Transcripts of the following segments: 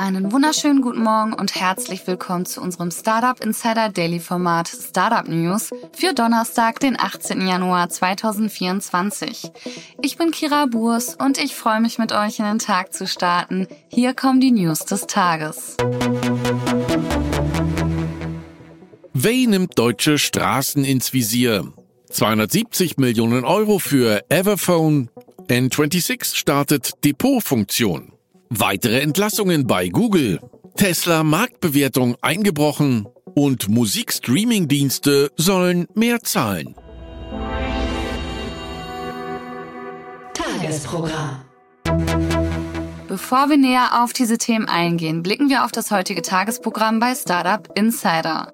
Einen wunderschönen guten Morgen und herzlich willkommen zu unserem Startup Insider Daily Format Startup News für Donnerstag, den 18. Januar 2024. Ich bin Kira Burs und ich freue mich mit euch in den Tag zu starten. Hier kommen die News des Tages. Way nimmt deutsche Straßen ins Visier. 270 Millionen Euro für Everphone. N26 startet Depotfunktion. Weitere Entlassungen bei Google. Tesla Marktbewertung eingebrochen. Und Musikstreaming-Dienste sollen mehr zahlen. Tagesprogramm. Bevor wir näher auf diese Themen eingehen, blicken wir auf das heutige Tagesprogramm bei Startup Insider.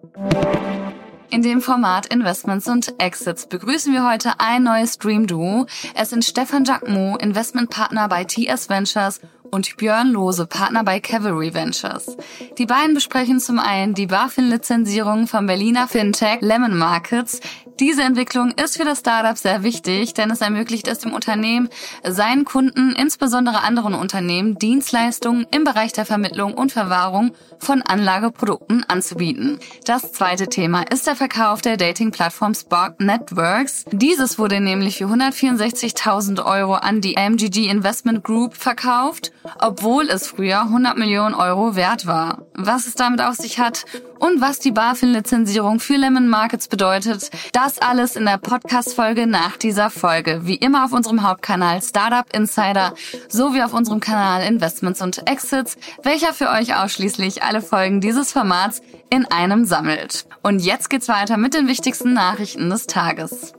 In dem Format Investments und Exits begrüßen wir heute ein neues Dream-Duo. Es sind Stefan Jacquemot, Investmentpartner bei TS Ventures und Björn Lose, Partner bei Cavalry Ventures. Die beiden besprechen zum einen die BaFin-Lizenzierung vom Berliner Fintech Lemon Markets. Diese Entwicklung ist für das Startup sehr wichtig, denn es ermöglicht es dem Unternehmen, seinen Kunden, insbesondere anderen Unternehmen, Dienstleistungen im Bereich der Vermittlung und Verwahrung von Anlageprodukten anzubieten. Das zweite Thema ist der Verkauf der Dating-Plattform Spark Networks. Dieses wurde nämlich für 164.000 Euro an die MGG Investment Group verkauft, obwohl es früher 100 Millionen Euro wert war. Was es damit auf sich hat und was die BaFin-Lizenzierung für Lemon Markets bedeutet, das alles in der Podcast-Folge nach dieser Folge. Wie immer auf unserem Hauptkanal Startup Insider sowie auf unserem Kanal Investments und Exits, welcher für euch ausschließlich alle Folgen dieses Formats in einem sammelt. Und jetzt geht's weiter mit den wichtigsten Nachrichten des Tages.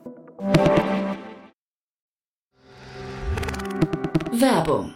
Werbung.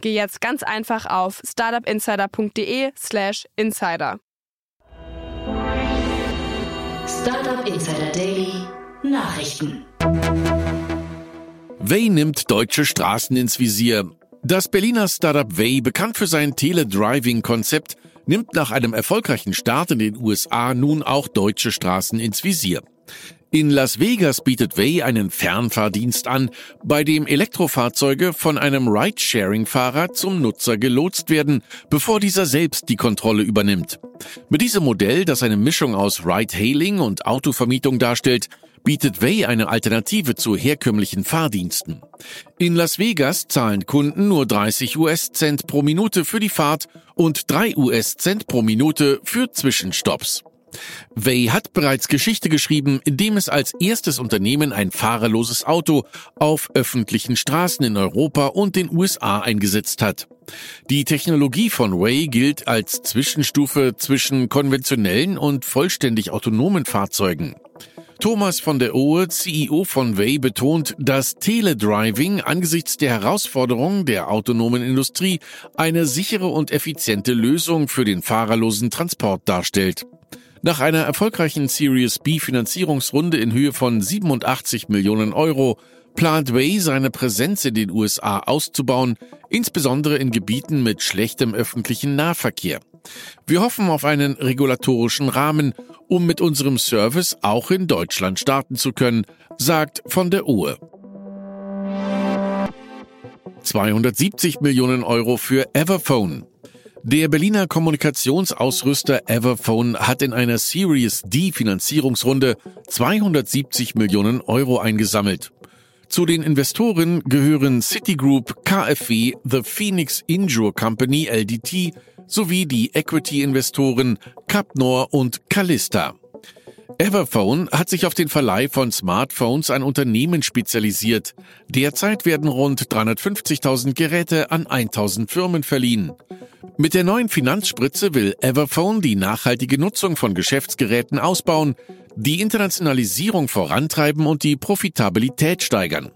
geh jetzt ganz einfach auf startupinsider.de/slash insider. Startup Insider Daily Nachrichten. Way nimmt deutsche Straßen ins Visier. Das Berliner Startup Way, bekannt für sein Teledriving-Konzept, nimmt nach einem erfolgreichen Start in den USA nun auch deutsche Straßen ins Visier. In Las Vegas bietet Way einen Fernfahrdienst an, bei dem Elektrofahrzeuge von einem Ride-Sharing-Fahrer zum Nutzer gelotst werden, bevor dieser selbst die Kontrolle übernimmt. Mit diesem Modell, das eine Mischung aus Ride-Hailing und Autovermietung darstellt, bietet Way eine Alternative zu herkömmlichen Fahrdiensten. In Las Vegas zahlen Kunden nur 30 US-Cent pro Minute für die Fahrt und 3 US-Cent pro Minute für Zwischenstopps. Way hat bereits Geschichte geschrieben, indem es als erstes Unternehmen ein fahrerloses Auto auf öffentlichen Straßen in Europa und den USA eingesetzt hat. Die Technologie von Way gilt als Zwischenstufe zwischen konventionellen und vollständig autonomen Fahrzeugen. Thomas von der Ohe, CEO von Way, betont, dass Teledriving angesichts der Herausforderungen der autonomen Industrie eine sichere und effiziente Lösung für den fahrerlosen Transport darstellt. Nach einer erfolgreichen Series B Finanzierungsrunde in Höhe von 87 Millionen Euro plant Way seine Präsenz in den USA auszubauen, insbesondere in Gebieten mit schlechtem öffentlichen Nahverkehr. Wir hoffen auf einen regulatorischen Rahmen, um mit unserem Service auch in Deutschland starten zu können, sagt von der Uhr. 270 Millionen Euro für Everphone. Der Berliner Kommunikationsausrüster Everphone hat in einer Series D Finanzierungsrunde 270 Millionen Euro eingesammelt. Zu den Investoren gehören Citigroup, KfW, The Phoenix Injure Company LDT sowie die Equity-Investoren Capnor und Callista. Everphone hat sich auf den Verleih von Smartphones an Unternehmen spezialisiert. Derzeit werden rund 350.000 Geräte an 1.000 Firmen verliehen. Mit der neuen Finanzspritze will Everphone die nachhaltige Nutzung von Geschäftsgeräten ausbauen, die Internationalisierung vorantreiben und die Profitabilität steigern.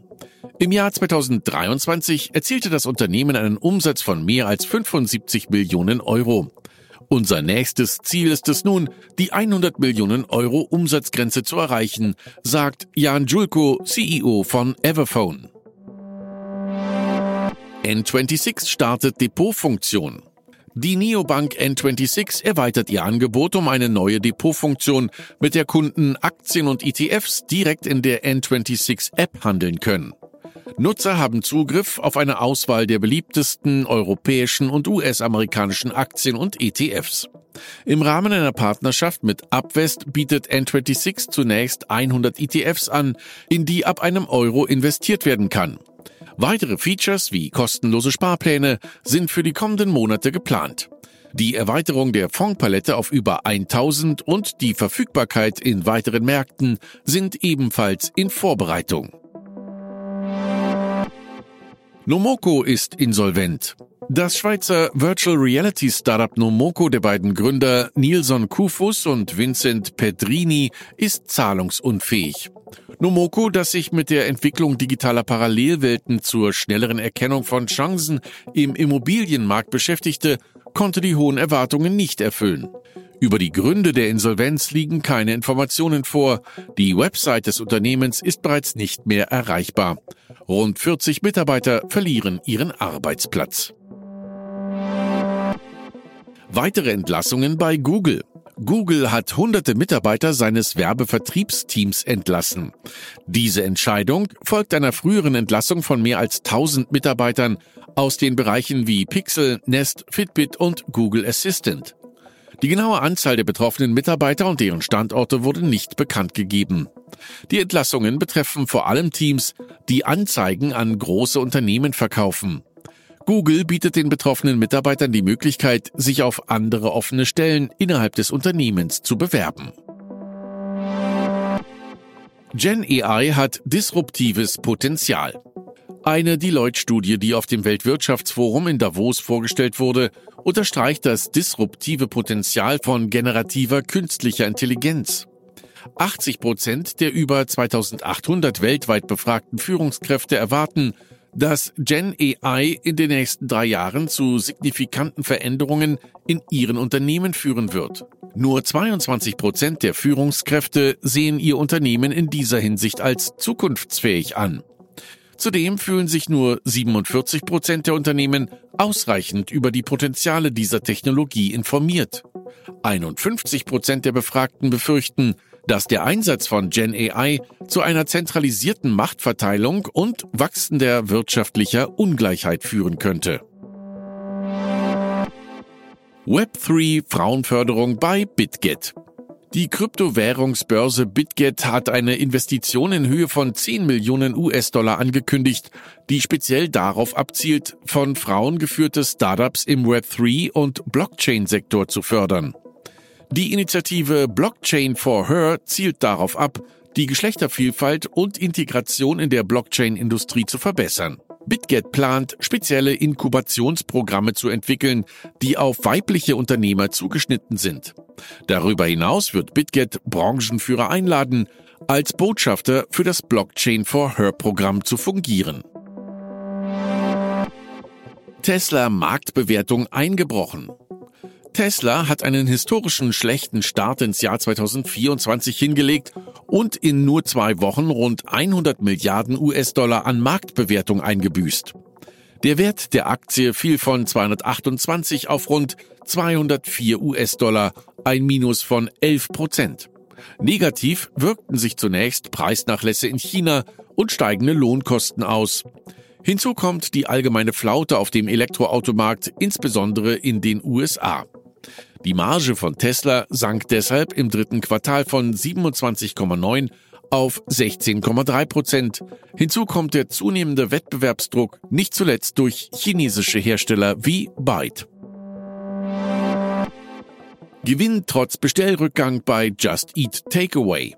Im Jahr 2023 erzielte das Unternehmen einen Umsatz von mehr als 75 Millionen Euro. Unser nächstes Ziel ist es nun, die 100 Millionen Euro Umsatzgrenze zu erreichen, sagt Jan Julko, CEO von Everphone. N26 startet Depotfunktion. Die Neobank N26 erweitert ihr Angebot um eine neue Depotfunktion, mit der Kunden Aktien und ETFs direkt in der N26 App handeln können. Nutzer haben Zugriff auf eine Auswahl der beliebtesten europäischen und US-amerikanischen Aktien und ETFs. Im Rahmen einer Partnerschaft mit Upvest bietet N26 zunächst 100 ETFs an, in die ab einem Euro investiert werden kann. Weitere Features wie kostenlose Sparpläne sind für die kommenden Monate geplant. Die Erweiterung der Fondspalette auf über 1000 und die Verfügbarkeit in weiteren Märkten sind ebenfalls in Vorbereitung. Nomoko ist insolvent. Das Schweizer Virtual Reality Startup Nomoko der beiden Gründer Nilson Kufus und Vincent Pedrini ist zahlungsunfähig. Nomoko, das sich mit der Entwicklung digitaler Parallelwelten zur schnelleren Erkennung von Chancen im Immobilienmarkt beschäftigte, konnte die hohen Erwartungen nicht erfüllen. Über die Gründe der Insolvenz liegen keine Informationen vor. Die Website des Unternehmens ist bereits nicht mehr erreichbar. Rund 40 Mitarbeiter verlieren ihren Arbeitsplatz. Weitere Entlassungen bei Google. Google hat hunderte Mitarbeiter seines Werbevertriebsteams entlassen. Diese Entscheidung folgt einer früheren Entlassung von mehr als 1000 Mitarbeitern aus den Bereichen wie Pixel, Nest, Fitbit und Google Assistant. Die genaue Anzahl der betroffenen Mitarbeiter und deren Standorte wurde nicht bekannt gegeben. Die Entlassungen betreffen vor allem Teams, die Anzeigen an große Unternehmen verkaufen. Google bietet den betroffenen Mitarbeitern die Möglichkeit, sich auf andere offene Stellen innerhalb des Unternehmens zu bewerben. Gen AI hat disruptives Potenzial. Eine Deloitte-Studie, die auf dem Weltwirtschaftsforum in Davos vorgestellt wurde, unterstreicht das disruptive Potenzial von generativer künstlicher Intelligenz. 80 Prozent der über 2800 weltweit befragten Führungskräfte erwarten, dass Gen AI in den nächsten drei Jahren zu signifikanten Veränderungen in ihren Unternehmen führen wird. Nur 22 Prozent der Führungskräfte sehen ihr Unternehmen in dieser Hinsicht als zukunftsfähig an. Zudem fühlen sich nur 47 Prozent der Unternehmen ausreichend über die Potenziale dieser Technologie informiert. 51 Prozent der Befragten befürchten, dass der Einsatz von Gen AI zu einer zentralisierten Machtverteilung und wachsender wirtschaftlicher Ungleichheit führen könnte. Web3 Frauenförderung bei BitGet. Die Kryptowährungsbörse BitGet hat eine Investition in Höhe von 10 Millionen US-Dollar angekündigt, die speziell darauf abzielt, von Frauen geführte Startups im Web3 und Blockchain-Sektor zu fördern. Die Initiative Blockchain for Her zielt darauf ab, die Geschlechtervielfalt und Integration in der Blockchain-Industrie zu verbessern. BitGet plant, spezielle Inkubationsprogramme zu entwickeln, die auf weibliche Unternehmer zugeschnitten sind. Darüber hinaus wird BitGet Branchenführer einladen, als Botschafter für das Blockchain for Her Programm zu fungieren. Tesla Marktbewertung eingebrochen. Tesla hat einen historischen schlechten Start ins Jahr 2024 hingelegt und in nur zwei Wochen rund 100 Milliarden US-Dollar an Marktbewertung eingebüßt. Der Wert der Aktie fiel von 228 auf rund 204 US-Dollar, ein Minus von 11 Prozent. Negativ wirkten sich zunächst Preisnachlässe in China und steigende Lohnkosten aus. Hinzu kommt die allgemeine Flaute auf dem Elektroautomarkt, insbesondere in den USA. Die Marge von Tesla sank deshalb im dritten Quartal von 27,9 auf 16,3 Prozent. Hinzu kommt der zunehmende Wettbewerbsdruck, nicht zuletzt durch chinesische Hersteller wie Byte. Gewinn trotz Bestellrückgang bei Just Eat Takeaway.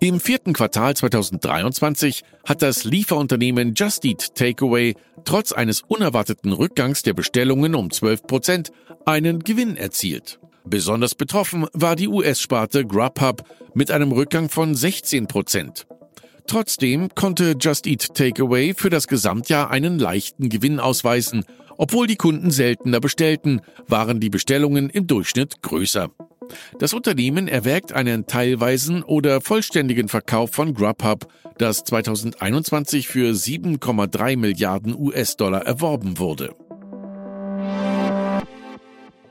Im vierten Quartal 2023 hat das Lieferunternehmen Just Eat Takeaway trotz eines unerwarteten Rückgangs der Bestellungen um 12 Prozent einen Gewinn erzielt. Besonders betroffen war die US-Sparte Grubhub mit einem Rückgang von 16 Prozent. Trotzdem konnte Just Eat Takeaway für das Gesamtjahr einen leichten Gewinn ausweisen. Obwohl die Kunden seltener bestellten, waren die Bestellungen im Durchschnitt größer. Das Unternehmen erwägt einen teilweisen oder vollständigen Verkauf von Grubhub, das 2021 für 7,3 Milliarden US-Dollar erworben wurde.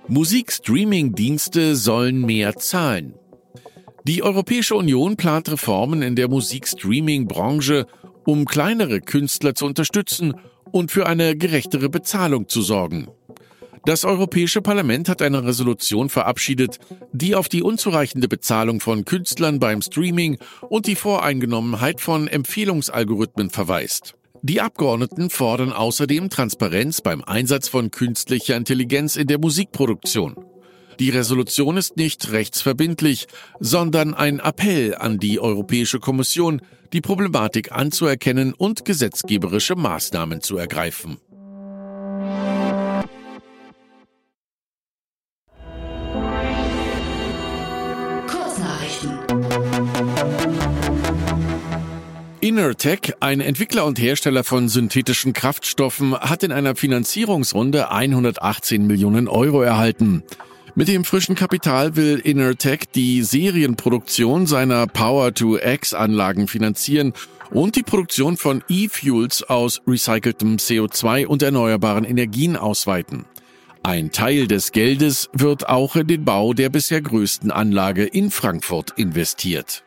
Musikstreaming-Dienste sollen mehr zahlen. Die Europäische Union plant Reformen in der Musikstreaming-Branche, um kleinere Künstler zu unterstützen und für eine gerechtere Bezahlung zu sorgen. Das Europäische Parlament hat eine Resolution verabschiedet, die auf die unzureichende Bezahlung von Künstlern beim Streaming und die Voreingenommenheit von Empfehlungsalgorithmen verweist. Die Abgeordneten fordern außerdem Transparenz beim Einsatz von künstlicher Intelligenz in der Musikproduktion. Die Resolution ist nicht rechtsverbindlich, sondern ein Appell an die Europäische Kommission, die Problematik anzuerkennen und gesetzgeberische Maßnahmen zu ergreifen. Innertech, ein Entwickler und Hersteller von synthetischen Kraftstoffen, hat in einer Finanzierungsrunde 118 Millionen Euro erhalten. Mit dem frischen Kapital will Innertech die Serienproduktion seiner Power-to-X-Anlagen finanzieren und die Produktion von E-Fuels aus recyceltem CO2 und erneuerbaren Energien ausweiten. Ein Teil des Geldes wird auch in den Bau der bisher größten Anlage in Frankfurt investiert.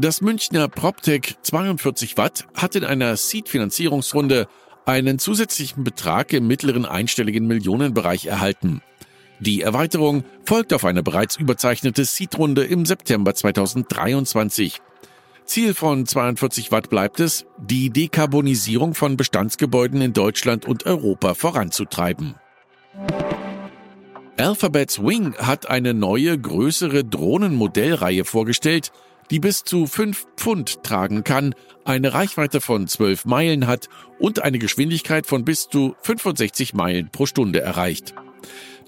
Das Münchner PropTech 42 Watt hat in einer Seed-Finanzierungsrunde einen zusätzlichen Betrag im mittleren einstelligen Millionenbereich erhalten. Die Erweiterung folgt auf eine bereits überzeichnete Seed-Runde im September 2023. Ziel von 42 Watt bleibt es, die Dekarbonisierung von Bestandsgebäuden in Deutschland und Europa voranzutreiben. Alphabet's Wing hat eine neue, größere Drohnenmodellreihe vorgestellt, die bis zu 5 Pfund tragen kann, eine Reichweite von 12 Meilen hat und eine Geschwindigkeit von bis zu 65 Meilen pro Stunde erreicht.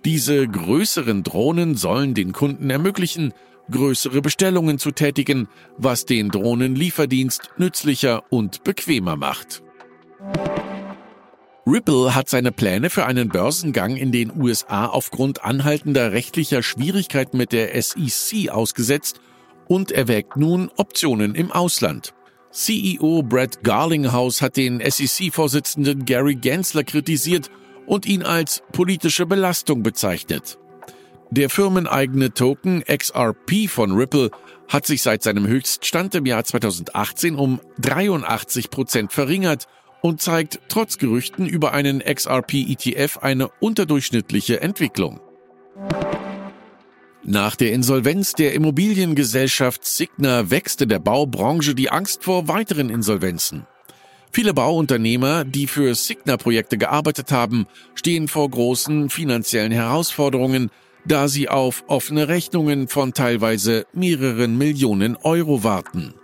Diese größeren Drohnen sollen den Kunden ermöglichen, größere Bestellungen zu tätigen, was den Drohnenlieferdienst nützlicher und bequemer macht. Ripple hat seine Pläne für einen Börsengang in den USA aufgrund anhaltender rechtlicher Schwierigkeiten mit der SEC ausgesetzt und erwägt nun Optionen im Ausland. CEO Brett Garlinghouse hat den SEC-Vorsitzenden Gary Gensler kritisiert und ihn als politische Belastung bezeichnet. Der firmeneigene Token XRP von Ripple hat sich seit seinem Höchststand im Jahr 2018 um 83 Prozent verringert und zeigt trotz Gerüchten über einen XRP-ETF eine unterdurchschnittliche Entwicklung. Nach der Insolvenz der Immobiliengesellschaft Signa wächst in der Baubranche die Angst vor weiteren Insolvenzen. Viele Bauunternehmer, die für Signa-Projekte gearbeitet haben, stehen vor großen finanziellen Herausforderungen, da sie auf offene Rechnungen von teilweise mehreren Millionen Euro warten.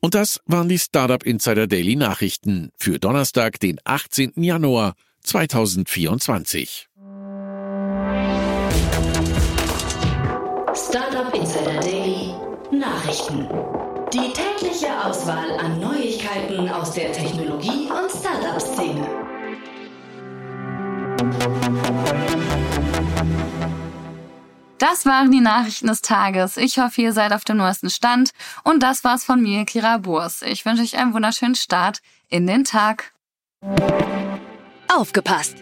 Und das waren die Startup Insider Daily Nachrichten für Donnerstag, den 18. Januar 2024. Startup Insider Daily Nachrichten. Die tägliche Auswahl an Neuigkeiten aus der Technologie- und Startup-Szene. Das waren die Nachrichten des Tages. Ich hoffe, ihr seid auf dem neuesten Stand. Und das war's von mir, Kira Burs. Ich wünsche euch einen wunderschönen Start in den Tag. Aufgepasst!